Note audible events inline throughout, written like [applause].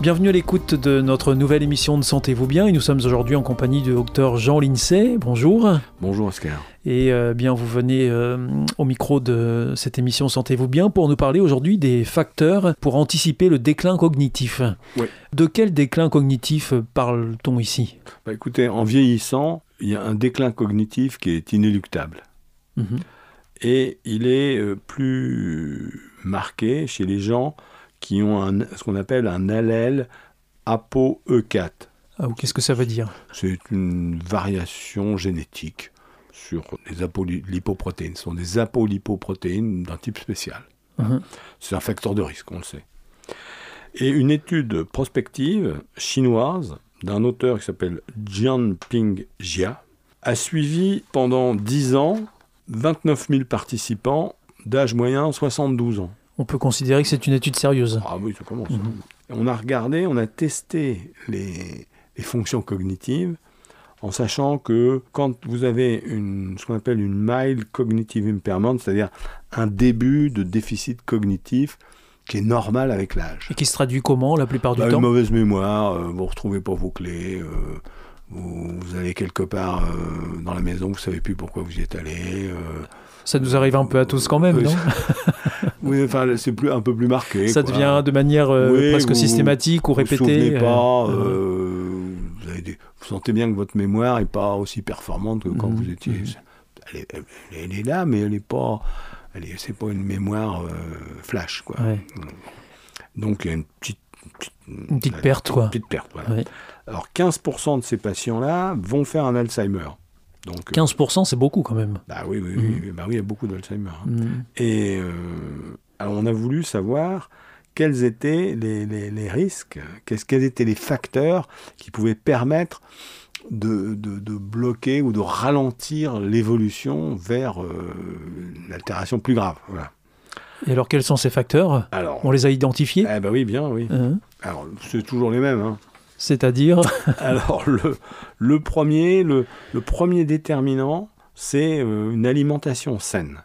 Bienvenue à l'écoute de notre nouvelle émission de Sentez-vous bien et nous sommes aujourd'hui en compagnie du docteur Jean Lincey. Bonjour. Bonjour Oscar. Et euh, bien vous venez euh, au micro de cette émission Sentez-vous bien pour nous parler aujourd'hui des facteurs pour anticiper le déclin cognitif. Oui. De quel déclin cognitif parle-t-on ici? Bah, Écoutez, en vieillissant, il y a un déclin cognitif qui est inéluctable. Mhm. Et il est euh, plus marqué chez les gens qui ont un- ce qu'on appelle un allèle ApoE4. Ah, Qu'est-ce que ça veut dire? C'est une variation génétique sur les apolipoprotéines. Ce sont des apolipoprotéines d'un type spécial. Mhm. C'est un facteur de risque, on le sait. Et une étude prospective chinoise d'un auteur qui s'appelle Jianping Jia a suivi pendant 10 ans 29 000 participants d'âge moyen 72 ans. On peut considérer que c'est une étude sérieuse. Ah oui, ça commence. On a regardé, on a testé les, les fonctions cognitives en sachant que quand vous avez une, ce qu'on appelle une mild cognitive impairment, c'est-à-dire un début de déficit cognitif qui est normal avec l'âge. Et qui se traduit comment la plupart du Bah, une temps? mauvaise mémoire, euh, vous retrouvez pas vos clés, euh, vous, vous allez quelque part euh, dans la maison, vous savez plus pourquoi vous y êtes allé. euh. Ça nous arrive un peu à tous quand même, Oui, non [laughs] oui, enfin, c'est plus un peu plus marqué. Ça quoi. devient de manière euh, Oui, presque vous- systématique ou vous vous répétée. souvenez pas, vous, avez des- vous sentez bien que votre mémoire est pas aussi performante que quand Mhm, vous étiez. mhm. Elle, est, elle- elle est là, mais elle est pas. Elle est, c'est pas une mémoire flash, quoi. ouais. Donc il y a une petite. Une petite perte, quoi. Une petite perte, voilà. Alors 15% de ces patients-là vont faire un Alzheimer. Donc, euh, 15% c'est beaucoup quand même. bah oui, oui, Mhm. oui, bah oui, il y a beaucoup d'Alzheimer. hein. Mhm. Et euh, alors on a voulu savoir quels étaient les, les- les risques, qu'est-ce- quels étaient les facteurs qui pouvaient permettre de, de- de bloquer ou de ralentir l'évolution vers euh, une altération plus grave. Voilà. Et alors quels sont ces facteurs Alors, On les a identifiés eh ben oui, bien, oui. Hein Alors, c'est toujours les mêmes. hein. C'est-à-dire [laughs] [laughs] Alors, le, le premier, le, le premier déterminant, c'est euh, une alimentation saine.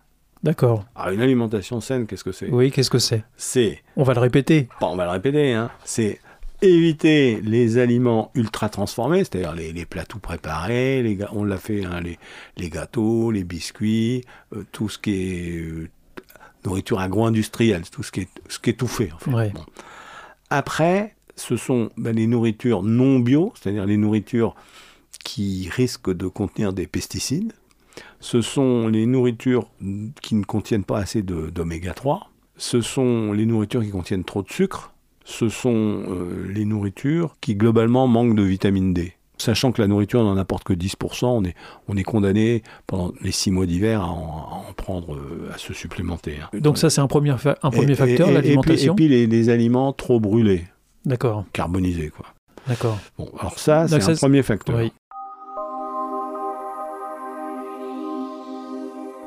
D'accord. Alors, une alimentation saine, qu'est-ce que c'est? Oui, qu'est-ce que c'est? C'est On va le répéter. Bon, on va le répéter, hein. c'est éviter les aliments ultra transformés, c'est-à-dire les, les plats tout préparés, les, on l'a fait, hein, les, les gâteaux, les biscuits, euh, tout ce qui est euh, nourriture agro-industrielle, tout ce qui est, ce qui est tout fait. En fait. Ouais. Bon. Après, ce sont ben, les nourritures non bio, c'est-à-dire les nourritures qui risquent de contenir des pesticides. Ce sont les nourritures qui ne contiennent pas assez d'oméga 3. Ce sont les nourritures qui contiennent trop de sucre. Ce sont euh, les nourritures qui globalement manquent de vitamine D. Sachant que la nourriture n'en apporte que 10%, on est, on est condamné pendant les six mois d'hiver à, en- à en prendre, euh, à se supplémenter. hein. Donc ça c'est un premier, un premier Et- facteur, l'alimentation. Et puis, et puis les, les aliments trop brûlés, D'accord, carbonisés. Quoi. d'accord. Bon, alors ça, c'est un premier facteur. Oui.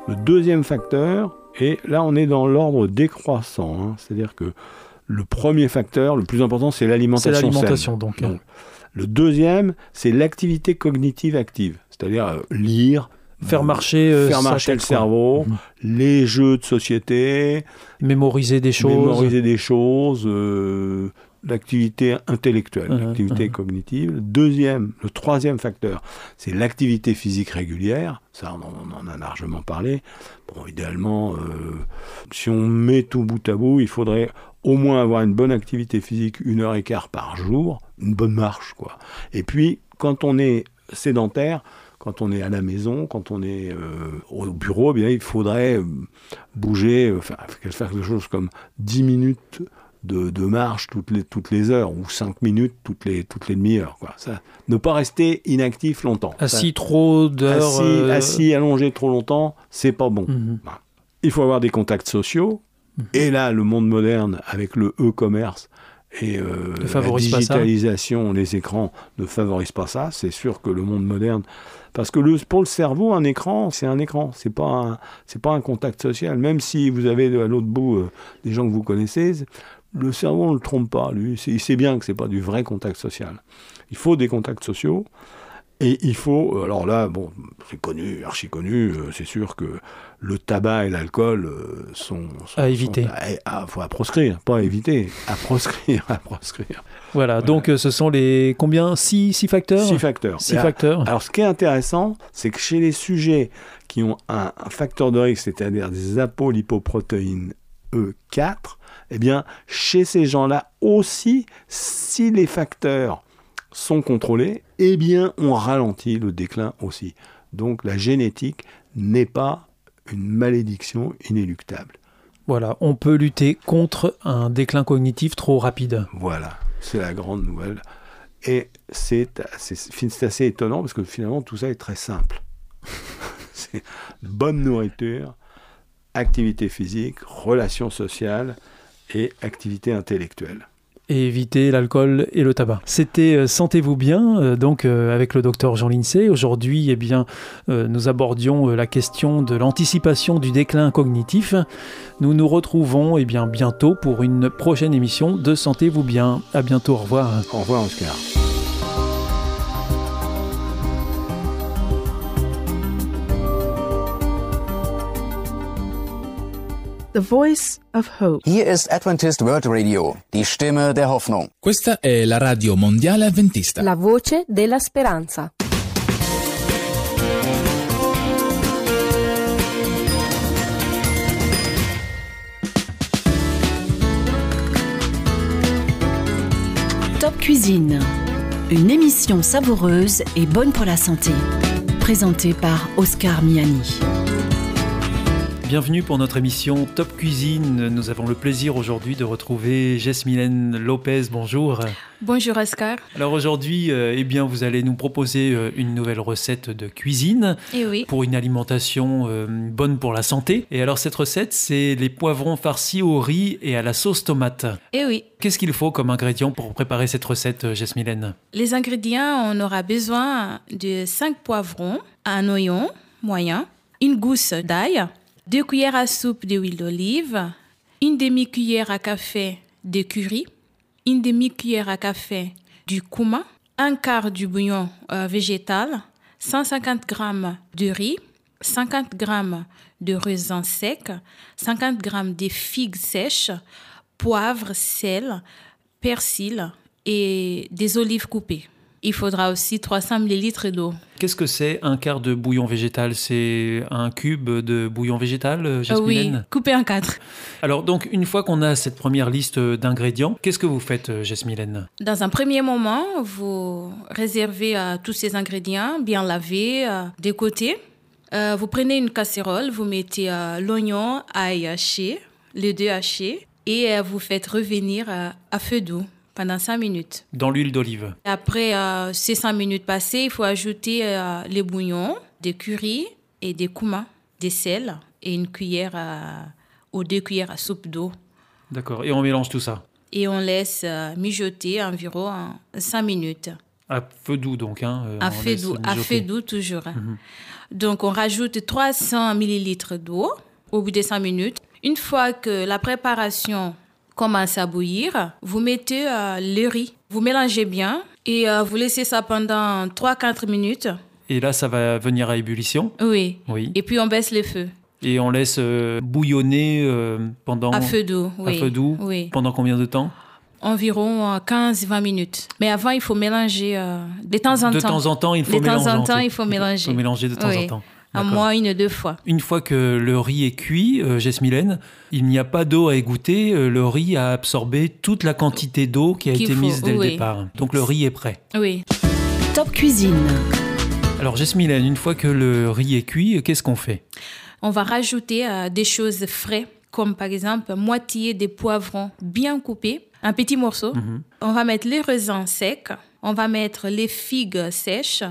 Le deuxième facteur, et là on est dans l'ordre décroissant, hein, c'est-à-dire que le premier facteur, le plus important, c'est C'est l'alimentation saine. l'alimentation donc. Donc, le deuxième, c'est l'activité cognitive active, c'est-à-dire euh, lire, faire marcher, euh, faire marcher le cerveau, Mhm. les jeux de société, mémoriser des choses. mémoriser des choses, euh, l'activité intellectuelle, Mhm, l'activité mhm. cognitive. Le deuxième, le troisième facteur, c'est l'activité physique régulière. Ça, on en, on en a largement parlé. Bon, idéalement, euh, si on met tout bout à bout, il faudrait au moins avoir une bonne activité physique, une heure et quart par jour, une bonne marche, quoi. Et puis, quand on est sédentaire, quand on est à la maison, quand on est euh, au bureau, eh bien, il faudrait euh, bouger, euh, faire, faire quelque chose comme 10 minutes de, de marche toutes les, toutes les heures, ou 5 minutes toutes les, toutes les demi-heures. Quoi. Ça, ne pas rester inactif longtemps. Assis trop d'heures. assis, assis, allongé trop longtemps, c'est pas bon. mhm. Il faut avoir des contacts sociaux. Mhm. Et là, le monde moderne, avec le e-commerce et euh, la digitalisation, les écrans ne favorisent pas ça. C'est sûr que le monde moderne, parce que le, pour le cerveau, un écran, c'est un écran. C'est pas un, c'est pas un contact social. Même si vous avez à l'autre bout euh, des gens que vous connaissez, le cerveau ne le trompe pas. Lui, il sait bien que c'est pas du vrai contact social. Il faut des contacts sociaux. Et il faut, euh, alors là, bon, c'est connu, archi connu, euh, c'est sûr que le tabac et l'alcool euh, sont, sont- À éviter. sont à, à- faut à proscrire, pas à éviter, à proscrire, à proscrire. Voilà, donc ce sont les combien? Six, six facteurs? Six facteurs. Six facteurs. alors, ce qui est intéressant, c'est que chez les sujets qui ont un, un facteur de risque, c'est-à-dire des apolipoprotéines E4, eh bien, chez ces gens-là aussi, si les facteurs sont contrôlés, eh bien, on ralentit le déclin aussi. Donc, la génétique n'est pas une malédiction inéluctable. Voilà, on peut lutter contre un déclin cognitif trop rapide. Voilà, c'est la grande nouvelle. Et c'est assez, étonnant parce que finalement tout ça est très simple. [laughs] c'est bonne nourriture, activité physique, relations sociales et activité intellectuelle. Et éviter l'alcool et le tabac. C'était euh, Sentez-vous bien, euh, donc euh, avec le docteur Jean Lincey. Aujourd'hui, eh bien, nous abordions la question de l'anticipation du déclin cognitif. Nous nous retrouvons eh bien, bientôt pour une prochaine émission de Sentez-vous bien. À bientôt, au revoir. Au revoir Oscar. The Voice of Hope. Hier ist Adventist World Radio, die Stimme der Hoffnung. Questa è la radio mondiale avventista. La voce della speranza. Top Cuisine, une émission savoureuse et bonne pour la santé. Présentée par Oscar Miani. Bienvenue pour notre émission Top Cuisine. Nous avons le plaisir aujourd'hui de retrouver Jasmine Lopez. Bonjour. Bonjour Oscar. Alors aujourd'hui, euh, eh bien, vous allez nous proposer euh, une nouvelle recette de cuisine Eh oui, pour une alimentation euh, bonne pour la santé. Et alors cette recette, c'est les poivrons farcis au riz et à la sauce tomate. eh oui. Qu'est-ce qu'il faut comme ingrédient pour préparer cette recette, Jasmine Les ingrédients, on aura besoin de 5 poivrons, un oignon moyen, une gousse d'ail, 2 cuillères à soupe d'huile d'olive, une demi-cuillère à café de curry, une demi-cuillère à café du cumin, un quart du bouillon euh, végétal, 150 g de riz, 50 g de raisin sec, 50 g de figues sèches, poivre, sel, persil et des olives coupées. Il faudra aussi 300 ml d'eau. Qu'est-ce que c'est un quart de bouillon végétal? C'est un cube de bouillon végétal, euh, Euh, oui, Jasmine coupé en quatre. Alors donc une fois qu'on a cette première liste d'ingrédients, qu'est-ce que vous faites, euh, Jasmine Dans un premier moment, vous réservez euh, tous ces ingrédients bien lavés euh, de côté. Euh, vous prenez une casserole, vous mettez euh, l'oignon, ail haché, les deux hachés, et euh, vous faites revenir euh, à feu doux pendant 5 minutes. Dans l'huile d'olive. Après euh, ces 5 minutes passées, il faut ajouter euh, les bouillons, des curry et des cumin, des sel et une cuillère à- ou deux cuillères à soupe d'eau. D'accord. Et on mélange tout ça. Et on laisse euh, mijoter environ 5 minutes. À feu doux donc. Hein, euh, À feu doux, à feu doux toujours. Donc on rajoute 300 millilitres d'eau au bout de 5 minutes. Une fois que la préparation commence à bouillir, vous mettez euh, le riz. Vous mélangez bien et euh, vous laissez ça pendant 3-4 minutes. Et là, ça va venir à ébullition? Oui. Oui. Et puis on baisse le feu. Et on laisse euh, bouillonner pendant. À feu doux, oui. À feu doux. Oui. Pendant combien de temps? Environ 15-20 minutes. Mais avant, il faut mélanger de temps en De temps. temps en temps, il faut De temps mélanger. en temps, il faut mélanger. Il faut mélanger de temps Oui. en temps. À D'accord. moins une ou deux fois. Une fois que le riz est cuit, euh, il n'y a pas d'eau à égoutter. euh, Le riz a absorbé toute la quantité d'eau qui a Qu'il été faut, mise dès le départ. Donc le riz est prêt. Oui. Top Cuisine. Alors Jesmilène, une fois que le riz est cuit, qu'est-ce qu'on fait? On va rajouter euh, des choses frais, comme par exemple moitié des poivrons bien coupés, un petit morceau. Mhm. On va mettre les raisins secs. On va mettre les figues sèches.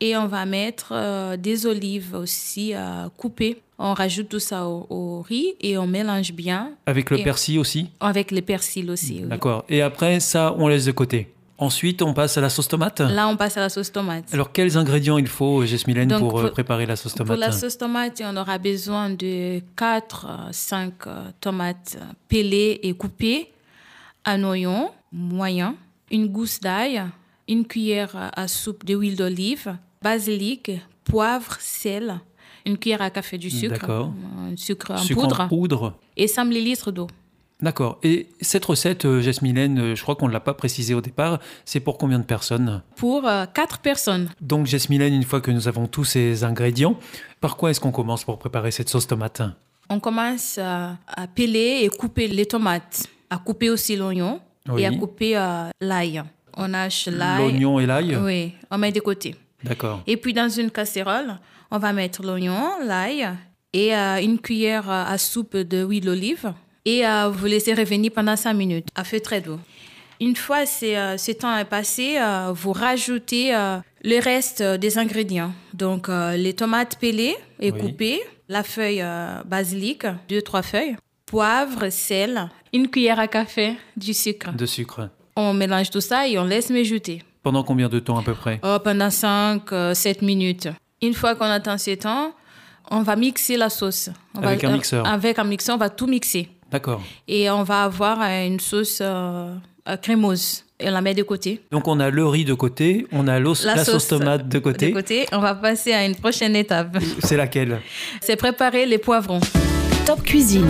Et on va mettre euh, des olives aussi euh, coupées. On rajoute tout ça au, au riz et on mélange bien Avec le Et- persil aussi avec les persils aussi. oui. D'accord. Et après, ça, on laisse de côté. Ensuite, on passe à la sauce tomate. Là, on passe à la sauce tomate. Alors, quels ingrédients il faut, Donc, pour euh, pour- préparer la sauce tomate Pour la sauce tomate, on aura besoin de 4, 5 tomates pelées et coupées, un oignon moyen, une gousse d'ail, une cuillère à soupe d'huile d'olive, basilic, poivre, sel, une cuillère à café du sucre, un sucre en Sucre poudre en poudre. et 100 ml d'eau. D'accord. Et cette recette, euh, Jesmilène, euh, je crois qu'on ne l'a pas précisé au départ, c'est pour combien de personnes? Pour 4 personnes. Donc, Jesmilène, une fois que nous avons tous ces ingrédients, par quoi est-ce qu'on commence pour préparer cette sauce tomate? On commence à, peler et couper les tomates, à couper aussi l'oignon Oui. et à couper euh, l'ail. On hache l'ail. L'oignon et l'ail? Oui, on met de côté. D'accord. Et puis dans une casserole, on va mettre l'oignon, l'ail et euh, une cuillère à soupe d'huile d'olive. Et euh, vous laissez revenir pendant 5 minutes à feu très doux. Une fois c'est, euh, ce temps est passé, euh, vous rajoutez euh, le reste euh, des ingrédients. Donc euh, les tomates pelées et Oui. coupées, la feuille euh, basilic, deux trois feuilles, poivre, sel, une cuillère à café, du sucre. De sucre. On mélange tout ça et on laisse mijoter. Pendant combien de temps à peu près? Oh, pendant 5, 7 minutes. Une fois qu'on attend ce temps, on va mixer la sauce. On Avec va, un mixeur. Avec un mixeur, on va tout mixer. D'accord. Et on va avoir euh, une sauce euh, euh, crémeuse. Et on la met de côté. Donc, on a le riz de côté, on a l'os- la, sauce, tomate de côté. De côté, on va passer à une prochaine étape. C'est laquelle? C'est préparer les poivrons. Top Cuisine.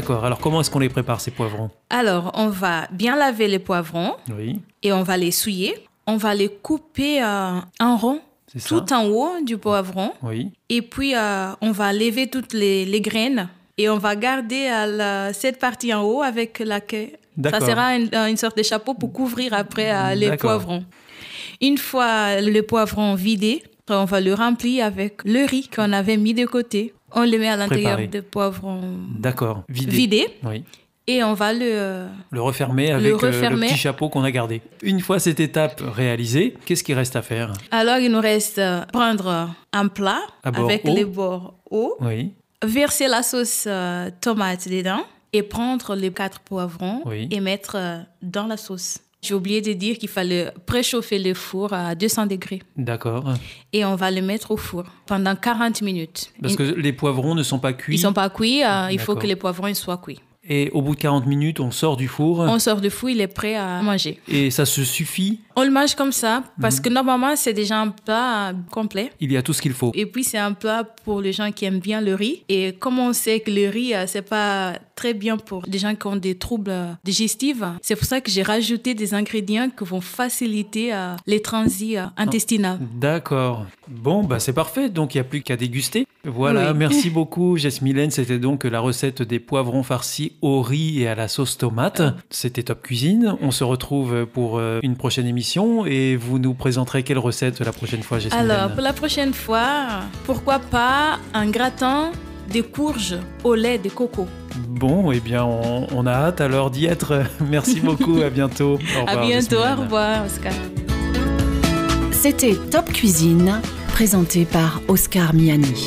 D'accord. Alors, comment est-ce qu'on les prépare, ces poivrons? Alors, on va bien laver les poivrons Oui, et on va les souiller. On va les couper euh, en rond, c'est ça. tout en haut du poivron. Oui. Et puis, euh, on va lever toutes les, les graines et on va garder euh, la- cette partie en haut avec la queue. Ça sera une, une sorte de chapeau pour couvrir après euh, les D'accord. poivrons. Une fois le poivron vidé, on va le remplir avec le riz qu'on avait mis de côté. On le met à l'intérieur des poivrons D'accord. Vidé. vidés Oui. et on va le... euh, Le refermer avec euh, le refermer. petit chapeau qu'on a gardé. Une fois cette étape réalisée, qu'est-ce qui reste à faire? Alors, il nous reste euh, prendre un plat avec les bords hauts, Oui. verser la sauce euh, tomate dedans et prendre les quatre poivrons Oui. et mettre euh, dans la sauce. J'ai oublié de dire qu'il fallait préchauffer le four à 200 degrés D'accord. et on va le mettre au four pendant 40 minutes. Parce que les poivrons ne sont pas cuits. Ils sont pas cuits, euh, il faut que les poivrons soient cuits. Et au bout de 40 minutes, on sort du four. On sort du four, il est prêt à manger. Et ça se suffit. On le mange comme ça Mhm. parce que normalement c'est déjà un plat complet. Il y a tout ce qu'il faut. Et puis c'est un plat pour les gens qui aiment bien le riz. Et comme on sait que le riz, euh, c'est pas très bien pour des gens qui ont des troubles euh, digestifs, c'est pour ça que j'ai rajouté des ingrédients qui vont faciliter euh, les transits intestinaux. D'accord. Bon, bah c'est parfait. Donc il n'y a plus qu'à déguster. Voilà. Oui. Merci [laughs] beaucoup, Jasmilène. C'était donc la recette des poivrons farcis au riz et à la sauce tomate. C'était Top Cuisine. On se retrouve pour une prochaine émission et vous nous présenterez quelle recette la prochaine fois, Jasmilène Alors, pour la prochaine fois, pourquoi pas un gratin de courges au lait de coco? Bon, eh bien, on, on a hâte alors d'y être. [laughs] Merci beaucoup. À bientôt. [laughs] Au À revoir, bientôt, au revoir, Oscar. C'était Top Cuisine, présenté par Oscar Miani.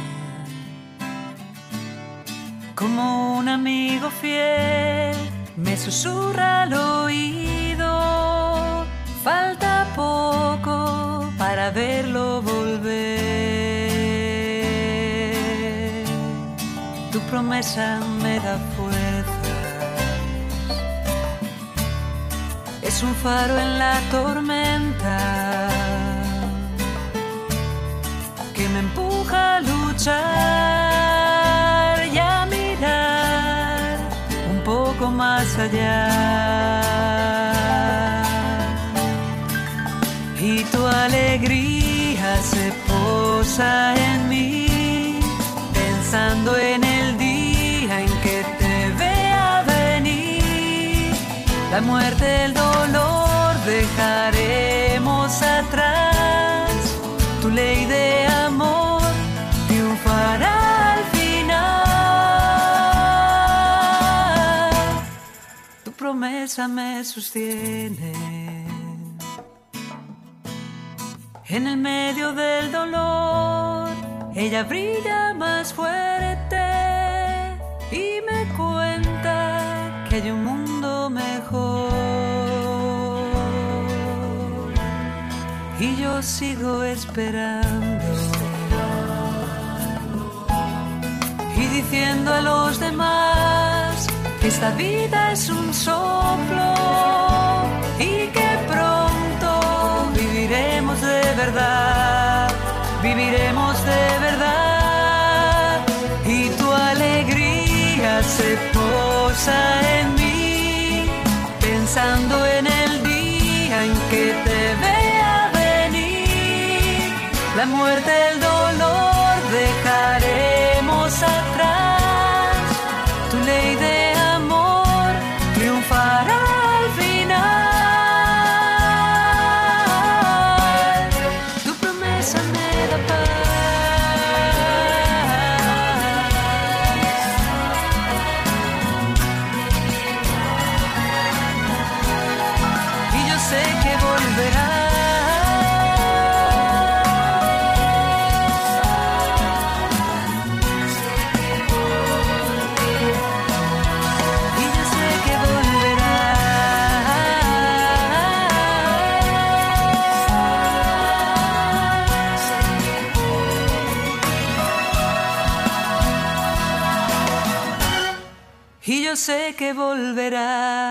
Como un amigo fiel me susurra al oído, falta poco para verlo volver. Tu promesa me da fuerzas, es un faro en la tormenta que me empuja a luchar Y tu alegría se posa en mí, pensando en el día en que te vea venir. La muerte, el dolor dejaremos promesa me sostiene. En el medio del dolor, ella brilla más fuerte y me cuenta que hay un mundo mejor. Y yo sigo esperando y diciendo a los demás esta vida es un soplo y que pronto viviremos de verdad, viviremos de verdad. Y tu alegría se posa en mí, pensando en el día en que te vea venir, la muerte, el dolor sé que volverás.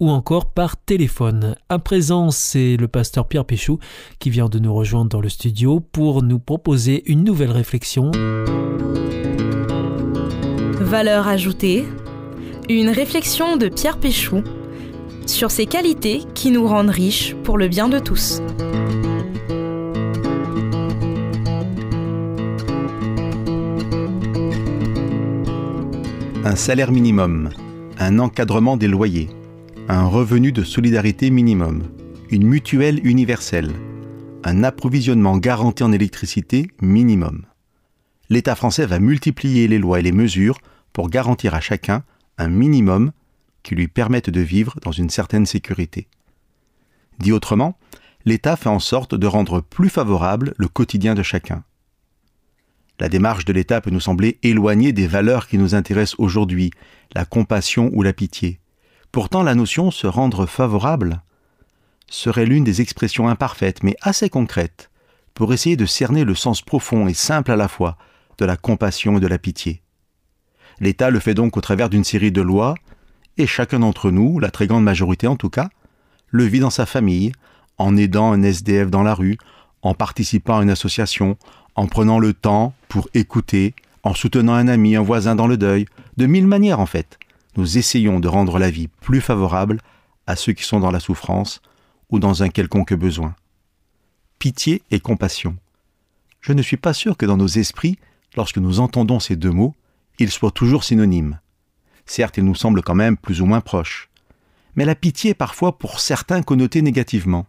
ou encore par téléphone. À présent, c'est le pasteur Pierre Péchou qui vient de nous rejoindre dans le studio pour nous proposer une nouvelle réflexion. Valeur ajoutée, une réflexion de Pierre Péchou sur ces qualités qui nous rendent riches pour le bien de tous. Un salaire minimum, un encadrement des loyers, un revenu de solidarité minimum, une mutuelle universelle, un approvisionnement garanti en électricité minimum. L'État français va multiplier les lois et les mesures pour garantir à chacun un minimum qui lui permette de vivre dans une certaine sécurité. Dit autrement, l'État fait en sorte de rendre plus favorable le quotidien de chacun. La démarche de l'État peut nous sembler éloignée des valeurs qui nous intéressent aujourd'hui, la compassion ou la pitié. Pourtant, la notion se rendre favorable serait l'une des expressions imparfaites mais assez concrètes pour essayer de cerner le sens profond et simple à la fois de la compassion et de la pitié. L'État le fait donc au travers d'une série de lois, et chacun d'entre nous, la très grande majorité en tout cas, le vit dans sa famille, en aidant un SDF dans la rue, en participant à une association, en prenant le temps pour écouter, en soutenant un ami, un voisin dans le deuil, de mille manières en fait. Nous essayons de rendre la vie plus favorable à ceux qui sont dans la souffrance ou dans un quelconque besoin. Pitié et compassion. Je ne suis pas sûr que dans nos esprits, lorsque nous entendons ces deux mots, ils soient toujours synonymes. Certes, ils nous semblent quand même plus ou moins proches. Mais la pitié est parfois pour certains connotée négativement.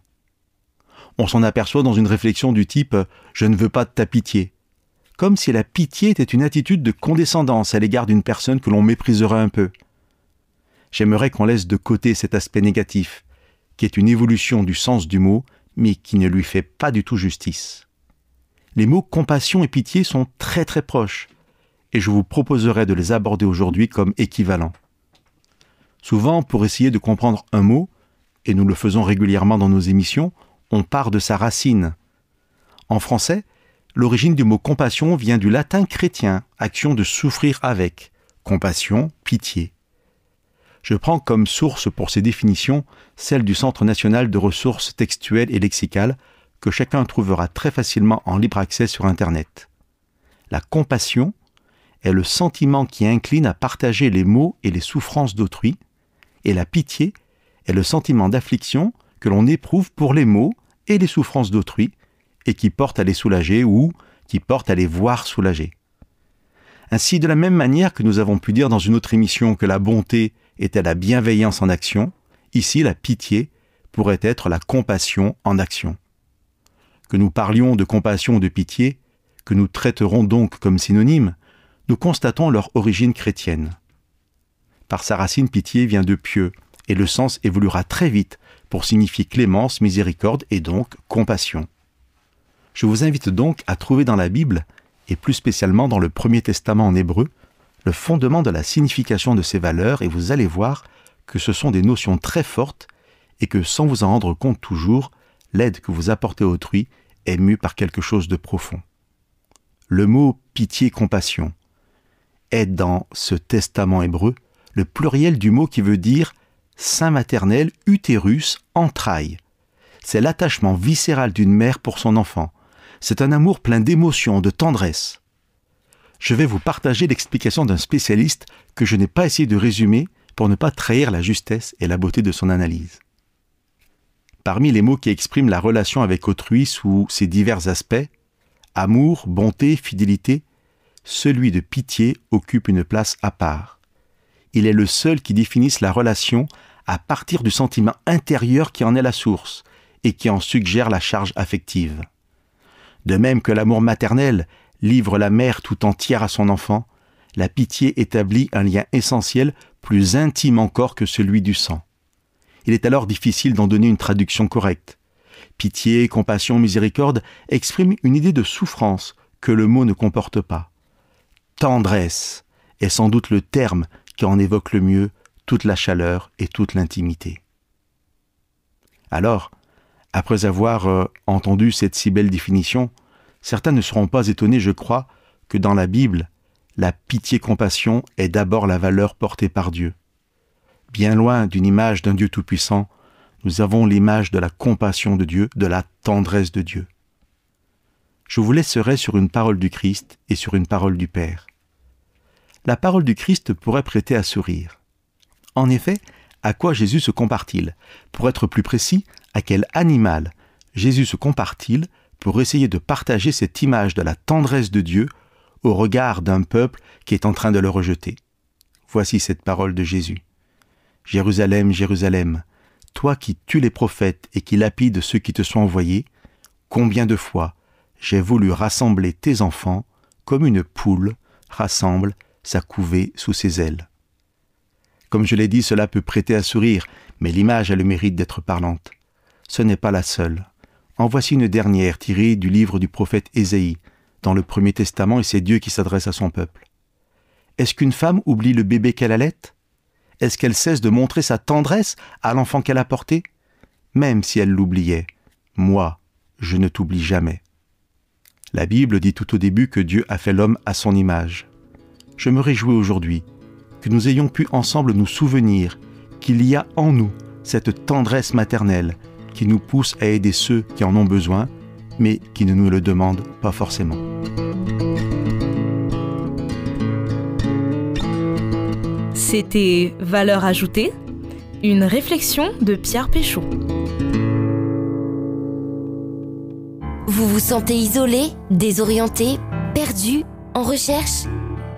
On s'en aperçoit dans une réflexion du type ⁇ Je ne veux pas de ta pitié ⁇ comme si la pitié était une attitude de condescendance à l'égard d'une personne que l'on mépriserait un peu. J'aimerais qu'on laisse de côté cet aspect négatif, qui est une évolution du sens du mot, mais qui ne lui fait pas du tout justice. Les mots compassion et pitié sont très très proches, et je vous proposerai de les aborder aujourd'hui comme équivalents. Souvent, pour essayer de comprendre un mot, et nous le faisons régulièrement dans nos émissions, on part de sa racine. En français, l'origine du mot compassion vient du latin chrétien, action de souffrir avec, compassion, pitié. Je prends comme source pour ces définitions celle du Centre national de ressources textuelles et lexicales, que chacun trouvera très facilement en libre accès sur Internet. La compassion est le sentiment qui incline à partager les maux et les souffrances d'autrui, et la pitié est le sentiment d'affliction que l'on éprouve pour les maux et les souffrances d'autrui, et qui porte à les soulager ou qui porte à les voir soulager. Ainsi, de la même manière que nous avons pu dire dans une autre émission que la bonté était la bienveillance en action, ici la pitié pourrait être la compassion en action. Que nous parlions de compassion ou de pitié, que nous traiterons donc comme synonymes, nous constatons leur origine chrétienne. Par sa racine pitié vient de pieux, et le sens évoluera très vite pour signifier clémence, miséricorde et donc compassion. Je vous invite donc à trouver dans la Bible, et plus spécialement dans le Premier Testament en hébreu, le fondement de la signification de ces valeurs et vous allez voir que ce sont des notions très fortes et que sans vous en rendre compte toujours, l'aide que vous apportez à autrui est mue par quelque chose de profond. Le mot pitié-compassion est dans ce testament hébreu le pluriel du mot qui veut dire sein maternel, utérus, entrailles. C'est l'attachement viscéral d'une mère pour son enfant. C'est un amour plein d'émotion, de tendresse. Je vais vous partager l'explication d'un spécialiste que je n'ai pas essayé de résumer pour ne pas trahir la justesse et la beauté de son analyse. Parmi les mots qui expriment la relation avec autrui sous ses divers aspects, amour, bonté, fidélité, celui de pitié occupe une place à part. Il est le seul qui définisse la relation à partir du sentiment intérieur qui en est la source et qui en suggère la charge affective. De même que l'amour maternel livre la mère tout entière à son enfant, la pitié établit un lien essentiel plus intime encore que celui du sang. Il est alors difficile d'en donner une traduction correcte. Pitié, compassion, miséricorde expriment une idée de souffrance que le mot ne comporte pas. Tendresse est sans doute le terme qui en évoque le mieux toute la chaleur et toute l'intimité. Alors, après avoir euh, entendu cette si belle définition, certains ne seront pas étonnés, je crois, que dans la Bible, la pitié-compassion est d'abord la valeur portée par Dieu. Bien loin d'une image d'un Dieu tout-puissant, nous avons l'image de la compassion de Dieu, de la tendresse de Dieu. Je vous laisserai sur une parole du Christ et sur une parole du Père. La parole du Christ pourrait prêter à sourire. En effet, à quoi Jésus se compare-t-il? Pour être plus précis, à quel animal Jésus se compare-t-il pour essayer de partager cette image de la tendresse de Dieu au regard d'un peuple qui est en train de le rejeter Voici cette parole de Jésus. Jérusalem, Jérusalem, toi qui tues les prophètes et qui lapides ceux qui te sont envoyés, combien de fois j'ai voulu rassembler tes enfants comme une poule rassemble sa couvée sous ses ailes. Comme je l'ai dit, cela peut prêter à sourire, mais l'image a le mérite d'être parlante. Ce n'est pas la seule. En voici une dernière tirée du livre du prophète Ésaïe, dans le Premier Testament, et c'est Dieu qui s'adresse à son peuple. Est-ce qu'une femme oublie le bébé qu'elle allait? Est-ce qu'elle cesse de montrer sa tendresse à l'enfant qu'elle a porté? Même si elle l'oubliait, moi, je ne t'oublie jamais. La Bible dit tout au début que Dieu a fait l'homme à son image. Je me réjouis aujourd'hui que nous ayons pu ensemble nous souvenir qu'il y a en nous cette tendresse maternelle qui nous pousse à aider ceux qui en ont besoin, mais qui ne nous le demandent pas forcément. C'était Valeur ajoutée, une réflexion de Pierre Péchaud. Vous vous sentez isolé, désorienté, perdu, en recherche?